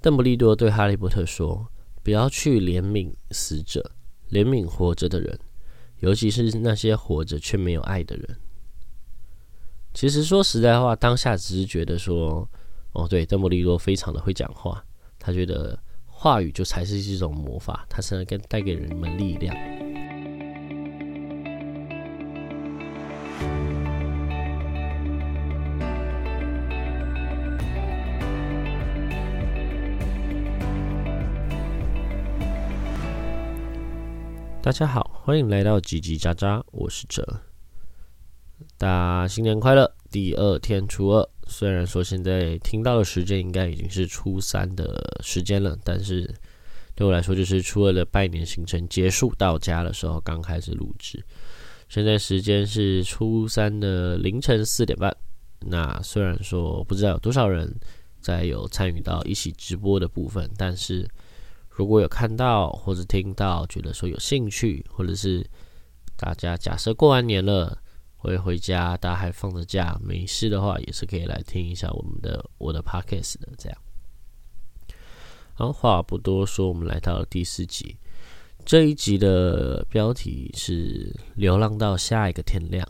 邓布利多对哈利波特说：“不要去怜悯死者，怜悯活着的人，尤其是那些活着却没有爱的人。”其实说实在话，当下只是觉得说：“哦，对，邓布利多非常的会讲话，他觉得话语就才是一种魔法，它才能跟带给人们力量。”大家好，欢迎来到叽叽喳喳，我是哲。大家新年快乐！第二天初二，虽然说现在听到的时间应该已经是初三的时间了，但是对我来说，就是初二的拜年行程结束到家的时候刚开始录制。现在时间是初三的凌晨四点半。那虽然说不知道有多少人在有参与到一起直播的部分，但是。如果有看到或者听到，觉得说有兴趣，或者是大家假设过完年了会回家，大家还放着假没事的话，也是可以来听一下我们的我的 podcast 的这样。好，话不多说，我们来到了第四集。这一集的标题是“流浪到下一个天亮”。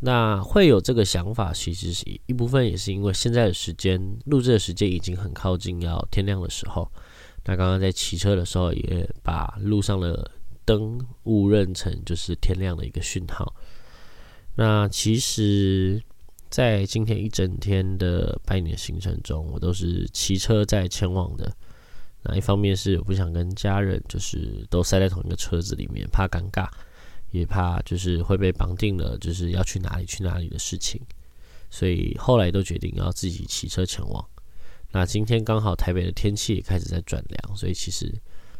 那会有这个想法，其实是一部分也是因为现在的时间录制的时间已经很靠近要天亮的时候。那刚刚在骑车的时候，也把路上的灯误认成就是天亮的一个讯号。那其实，在今天一整天的拜年行程中，我都是骑车在前往的。那一方面是我不想跟家人就是都塞在同一个车子里面，怕尴尬，也怕就是会被绑定了，就是要去哪里去哪里的事情。所以后来都决定要自己骑车前往。那今天刚好台北的天气也开始在转凉，所以其实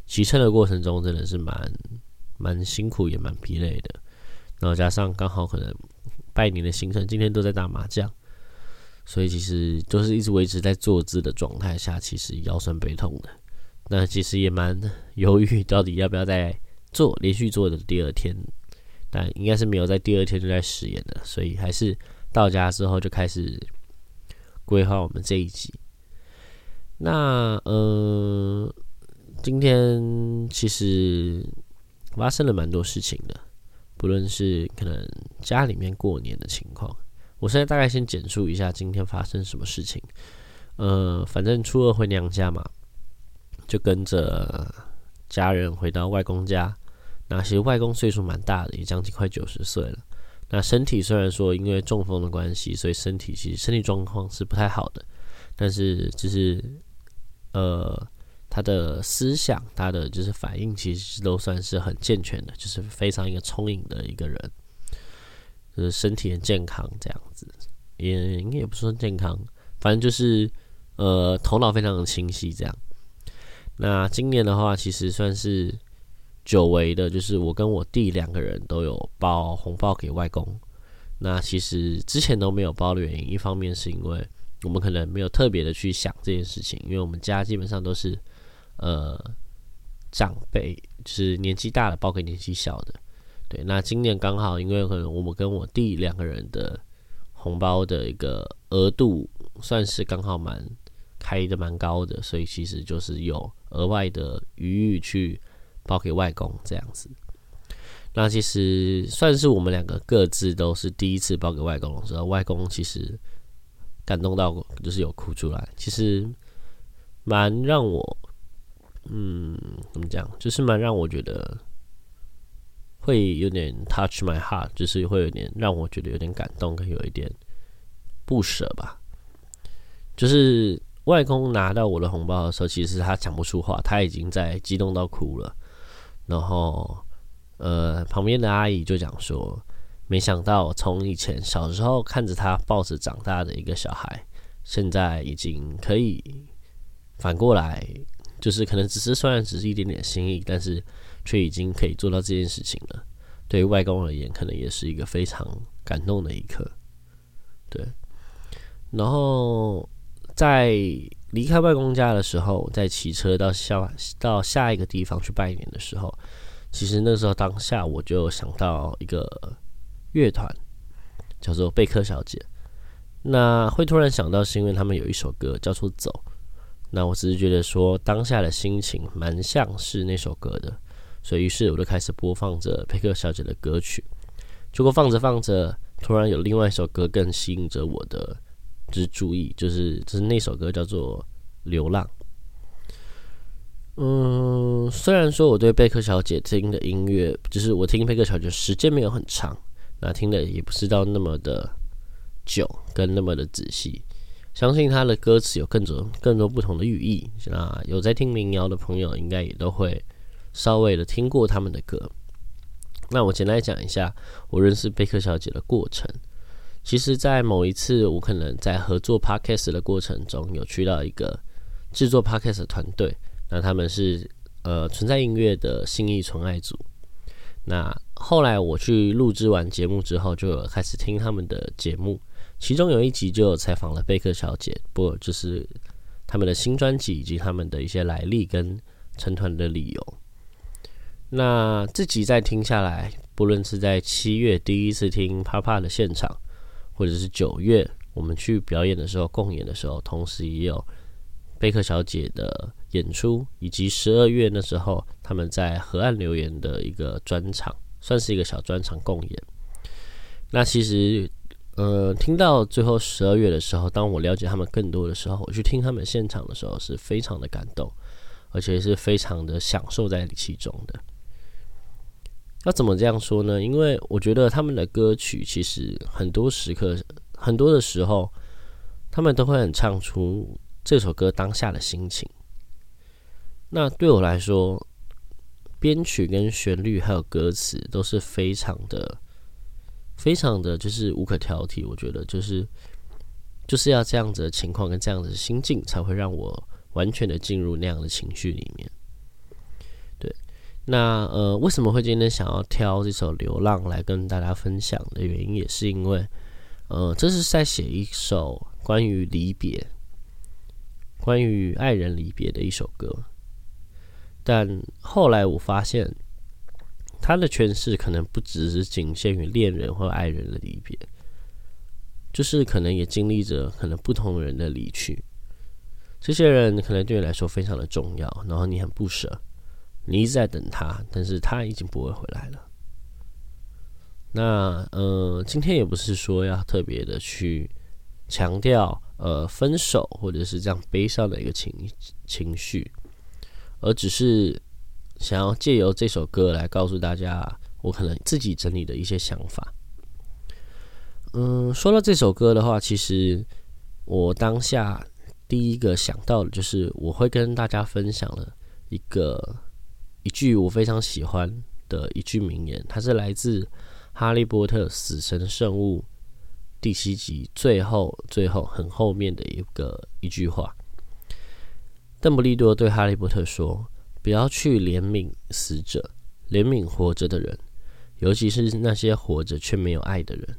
骑车的过程中真的是蛮蛮辛苦也蛮疲累的。然后加上刚好可能拜年的行程今天都在打麻将，所以其实都是一直维持在坐姿的状态下，其实腰酸背痛的。那其实也蛮犹豫到底要不要再做连续做的第二天，但应该是没有在第二天就在实验的，所以还是到家之后就开始规划我们这一集。那呃，今天其实发生了蛮多事情的，不论是可能家里面过年的情况，我现在大概先简述一下今天发生什么事情。呃，反正初二回娘家嘛，就跟着家人回到外公家。那其实外公岁数蛮大的，也将近快九十岁了。那身体虽然说因为中风的关系，所以身体其实身体状况是不太好的，但是就是。呃，他的思想，他的就是反应，其实都算是很健全的，就是非常一个聪颖的一个人，就是身体很健康这样子，也应该也不算健康，反正就是呃头脑非常的清晰这样。那今年的话，其实算是久违的，就是我跟我弟两个人都有包红包给外公。那其实之前都没有包的原因，一方面是因为。我们可能没有特别的去想这件事情，因为我们家基本上都是，呃，长辈就是年纪大的包给年纪小的。对，那今年刚好，因为可能我们跟我弟两个人的红包的一个额度算是刚好蛮开的蛮高的，所以其实就是有额外的余裕去包给外公这样子。那其实算是我们两个各自都是第一次包给外公的时候，外公其实。感动到就是有哭出来，其实蛮让我，嗯，怎么讲，就是蛮让我觉得会有点 touch my heart，就是会有点让我觉得有点感动，跟有一点不舍吧。就是外公拿到我的红包的时候，其实他讲不出话，他已经在激动到哭了。然后，呃，旁边的阿姨就讲说。没想到，从以前小时候看着他抱着长大的一个小孩，现在已经可以反过来，就是可能只是虽然只是一点点心意，但是却已经可以做到这件事情了。对于外公而言，可能也是一个非常感动的一刻。对，然后在离开外公家的时候，在骑车到下到下一个地方去拜年的时候，其实那时候当下我就想到一个。乐团叫做贝克小姐，那会突然想到是因为他们有一首歌叫做《走》，那我只是觉得说当下的心情蛮像是那首歌的，所以于是我就开始播放着佩克小姐的歌曲。结果放着放着，突然有另外一首歌更吸引着我的就是注意，就是就是那首歌叫做《流浪》。嗯，虽然说我对贝克小姐听的音乐，就是我听贝克小姐时间没有很长，那听的也不是到那么的久跟那么的仔细。相信他的歌词有更多更多不同的寓意。那有在听民谣的朋友，应该也都会稍微的听过他们的歌。那我简单讲一下我认识贝克小姐的过程。其实，在某一次我可能在合作 podcast 的过程中，有去到一个制作 podcast 团队。那他们是呃存在音乐的心意纯爱组。那后来我去录制完节目之后，就有开始听他们的节目。其中有一集就有采访了贝克小姐，不就是他们的新专辑以及他们的一些来历跟成团的理由。那这集再听下来，不论是在七月第一次听啪啪的现场，或者是九月我们去表演的时候共演的时候，同时也有贝克小姐的。演出以及十二月那时候他们在河岸留言的一个专场，算是一个小专场共演。那其实，呃，听到最后十二月的时候，当我了解他们更多的时候，我去听他们现场的时候，是非常的感动，而且是非常的享受在其中的。要怎么这样说呢？因为我觉得他们的歌曲其实很多时刻、很多的时候，他们都会很唱出这首歌当下的心情。那对我来说，编曲跟旋律还有歌词都是非常的、非常的就是无可挑剔。我觉得就是就是要这样子的情况跟这样子的心境，才会让我完全的进入那样的情绪里面。对，那呃，为什么会今天想要挑这首《流浪》来跟大家分享的原因，也是因为呃，这是在写一首关于离别、关于爱人离别的一首歌。但后来我发现，他的诠释可能不只是仅限于恋人或爱人的离别，就是可能也经历着可能不同人的离去。这些人可能对你来说非常的重要，然后你很不舍，你一直在等他，但是他已经不会回来了。那呃，今天也不是说要特别的去强调呃分手或者是这样悲伤的一个情情绪。而只是想要借由这首歌来告诉大家，我可能自己整理的一些想法。嗯，说到这首歌的话，其实我当下第一个想到的就是我会跟大家分享了一个一句我非常喜欢的一句名言，它是来自《哈利波特：死神圣物》第七集最后最后很后面的一个一句话。邓布利多对哈利波特说：“不要去怜悯死者，怜悯活着的人，尤其是那些活着却没有爱的人。”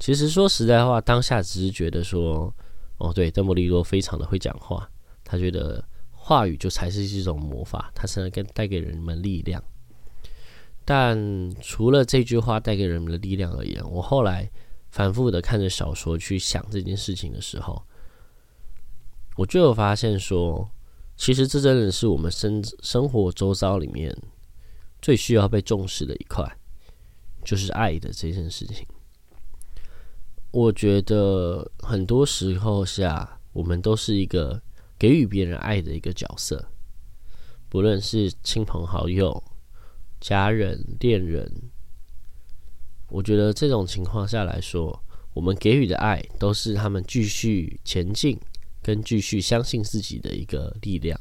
其实说实在话，当下只是觉得说：“哦，对，邓布利多非常的会讲话，他觉得话语就才是一种魔法，他才能给带给人们力量。”但除了这句话带给人们的力量而言，我后来反复的看着小说去想这件事情的时候。我就有发现说，其实这真的是我们生生活周遭里面最需要被重视的一块，就是爱的这件事情。我觉得很多时候下，我们都是一个给予别人爱的一个角色，不论是亲朋好友、家人、恋人。我觉得这种情况下来说，我们给予的爱都是他们继续前进。跟继续相信自己的一个力量，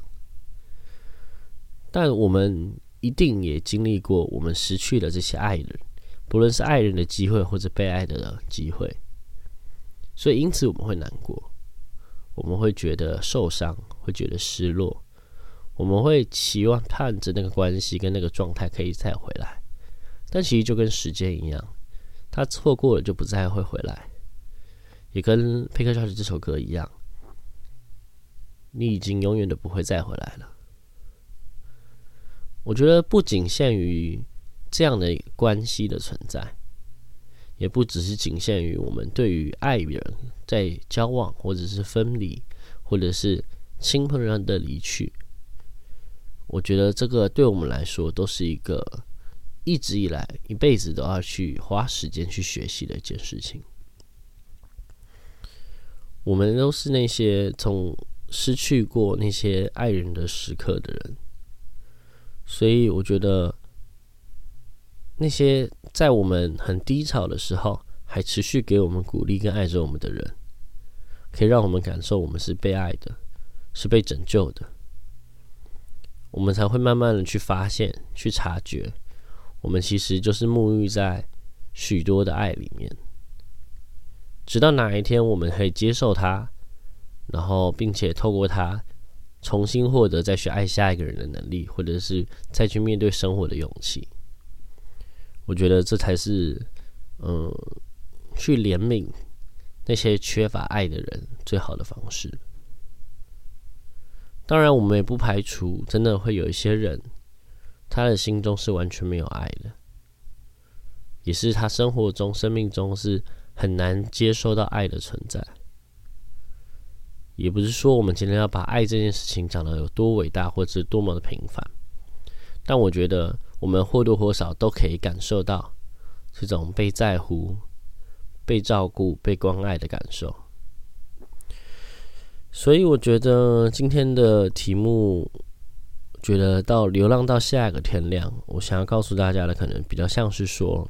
但我们一定也经历过我们失去了这些爱人，不论是爱人的机会或者被爱的机会，所以因此我们会难过，我们会觉得受伤，会觉得失落，我们会期望盼着那个关系跟那个状态可以再回来，但其实就跟时间一样，他错过了就不再会回来，也跟佩克小姐这首歌一样。你已经永远都不会再回来了。我觉得不仅限于这样的关系的存在，也不只是仅限于我们对于爱人在交往或者是分离，或者是亲朋人的离去，我觉得这个对我们来说都是一个一直以来一辈子都要去花时间去学习的一件事情。我们都是那些从失去过那些爱人的时刻的人，所以我觉得那些在我们很低潮的时候还持续给我们鼓励跟爱着我们的人，可以让我们感受我们是被爱的，是被拯救的，我们才会慢慢的去发现、去察觉，我们其实就是沐浴在许多的爱里面。直到哪一天我们可以接受他，然后并且透过他重新获得再去爱下一个人的能力，或者是再去面对生活的勇气，我觉得这才是嗯，去怜悯那些缺乏爱的人最好的方式。当然，我们也不排除真的会有一些人，他的心中是完全没有爱的，也是他生活中、生命中是。很难接受到爱的存在，也不是说我们今天要把爱这件事情讲的有多伟大，或者是多么的平凡。但我觉得我们或多或少都可以感受到这种被在乎、被照顾、被关爱的感受。所以我觉得今天的题目，觉得到流浪到下一个天亮，我想要告诉大家的，可能比较像是说，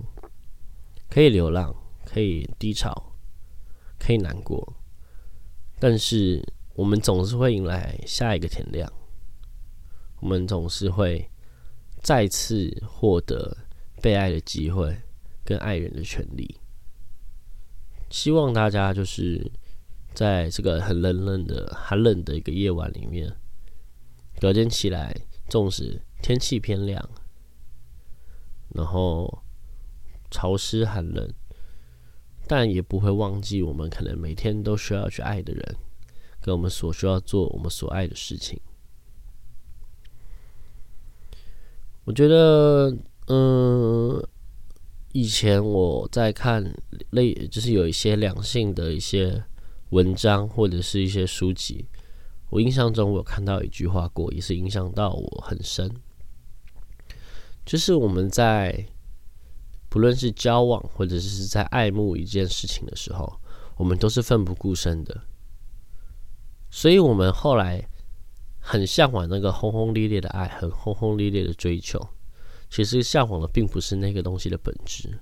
可以流浪。可以低潮，可以难过，但是我们总是会迎来下一个天亮。我们总是会再次获得被爱的机会，跟爱人的权利。希望大家就是在这个很冷冷的、寒冷的一个夜晚里面，隔天起来，纵使天气偏凉，然后潮湿寒冷。但也不会忘记，我们可能每天都需要去爱的人，跟我们所需要做我们所爱的事情。我觉得，嗯，以前我在看类，就是有一些两性的一些文章或者是一些书籍，我印象中我有看到一句话过，也是影响到我很深，就是我们在。不论是交往，或者是在爱慕一件事情的时候，我们都是奋不顾身的。所以，我们后来很向往那个轰轰烈烈的爱，很轰轰烈烈的追求。其实，向往的并不是那个东西的本质，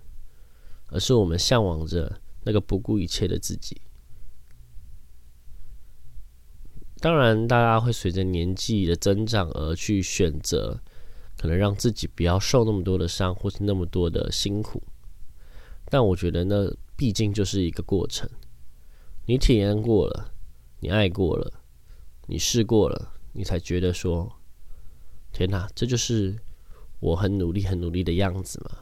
而是我们向往着那个不顾一切的自己。当然，大家会随着年纪的增长而去选择。可能让自己不要受那么多的伤，或是那么多的辛苦，但我觉得那毕竟就是一个过程。你体验过了，你爱过了，你试过了，你才觉得说：“天哪，这就是我很努力、很努力的样子嘛！”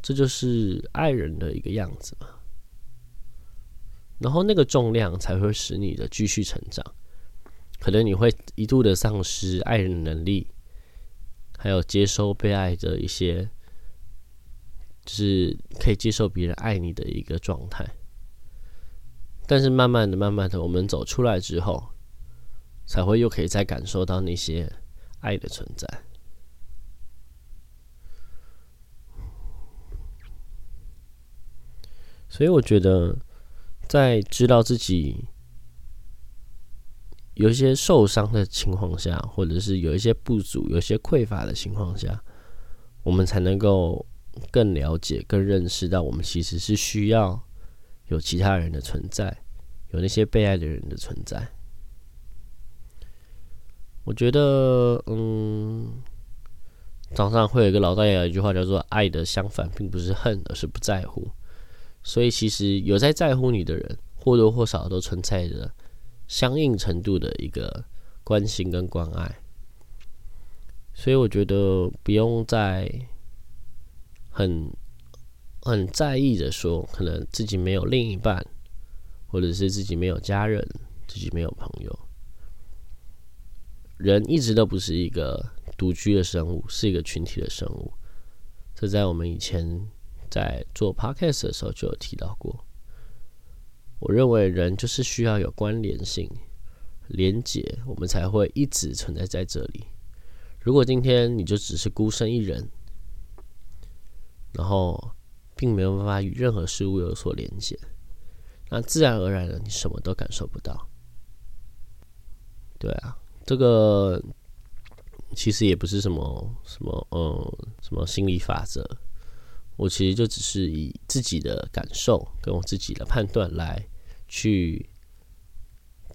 这就是爱人的一个样子嘛。然后那个重量才会使你的继续成长。可能你会一度的丧失爱人的能力。还有接收被爱的一些，就是可以接受别人爱你的一个状态。但是慢慢的、慢慢的，我们走出来之后，才会又可以再感受到那些爱的存在。所以我觉得，在知道自己。有一些受伤的情况下，或者是有一些不足、有一些匮乏的情况下，我们才能够更了解、更认识到，我们其实是需要有其他人的存在，有那些被爱的人的存在。我觉得，嗯，早上会有一个老大爷有一句话叫做“爱的相反并不是恨，而是不在乎”。所以，其实有在在乎你的人，或多或少都存在着。相应程度的一个关心跟关爱，所以我觉得不用再很很在意的说，可能自己没有另一半，或者是自己没有家人，自己没有朋友。人一直都不是一个独居的生物，是一个群体的生物。这在我们以前在做 podcast 的时候就有提到过。我认为人就是需要有关联性、连结，我们才会一直存在在这里。如果今天你就只是孤身一人，然后并没有办法与任何事物有所连接，那自然而然的你什么都感受不到。对啊，这个。其实也不是什么什么，嗯，什么心理法则。我其实就只是以自己的感受跟我自己的判断来去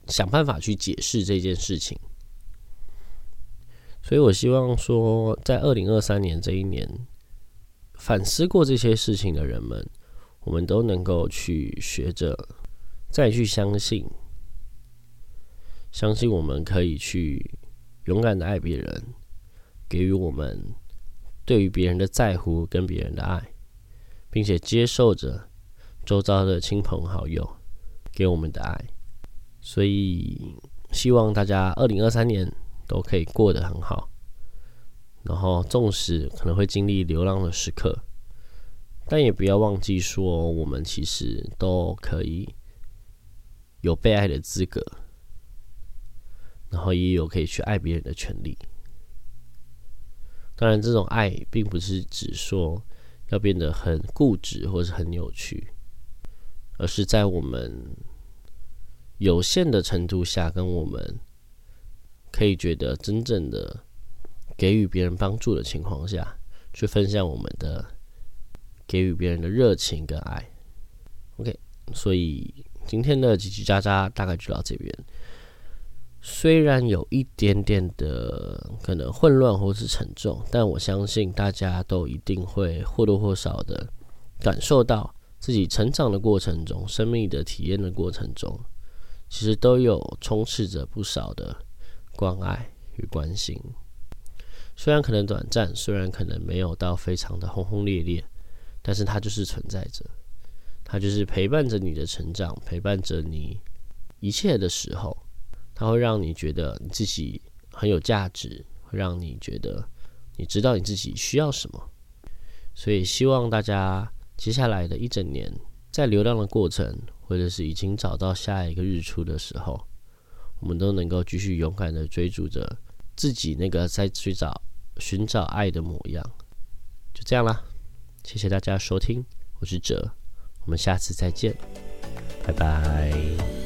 想办法去解释这件事情。所以我希望说，在二零二三年这一年反思过这些事情的人们，我们都能够去学着再去相信，相信我们可以去。勇敢的爱别人，给予我们对于别人的在乎跟别人的爱，并且接受着周遭的亲朋好友给我们的爱。所以，希望大家二零二三年都可以过得很好。然后，纵使可能会经历流浪的时刻，但也不要忘记说，我们其实都可以有被爱的资格。然后也有可以去爱别人的权利。当然，这种爱并不是指说要变得很固执或是很扭曲，而是在我们有限的程度下，跟我们可以觉得真正的给予别人帮助的情况下，去分享我们的给予别人的热情跟爱。OK，所以今天的叽叽喳喳大概就到这边。虽然有一点点的可能混乱或是沉重，但我相信大家都一定会或多或少的感受到自己成长的过程中、生命的体验的过程中，其实都有充斥着不少的关爱与关心。虽然可能短暂，虽然可能没有到非常的轰轰烈烈，但是它就是存在着，它就是陪伴着你的成长，陪伴着你一切的时候。它会让你觉得你自己很有价值，会让你觉得你知道你自己需要什么。所以希望大家接下来的一整年，在流浪的过程，或者是已经找到下一个日出的时候，我们都能够继续勇敢的追逐着自己那个在寻找寻找爱的模样。就这样啦，谢谢大家收听，我是哲，我们下次再见，拜拜。